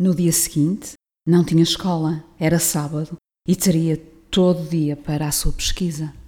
No dia seguinte, não tinha escola, era sábado e teria todo o dia para a sua pesquisa.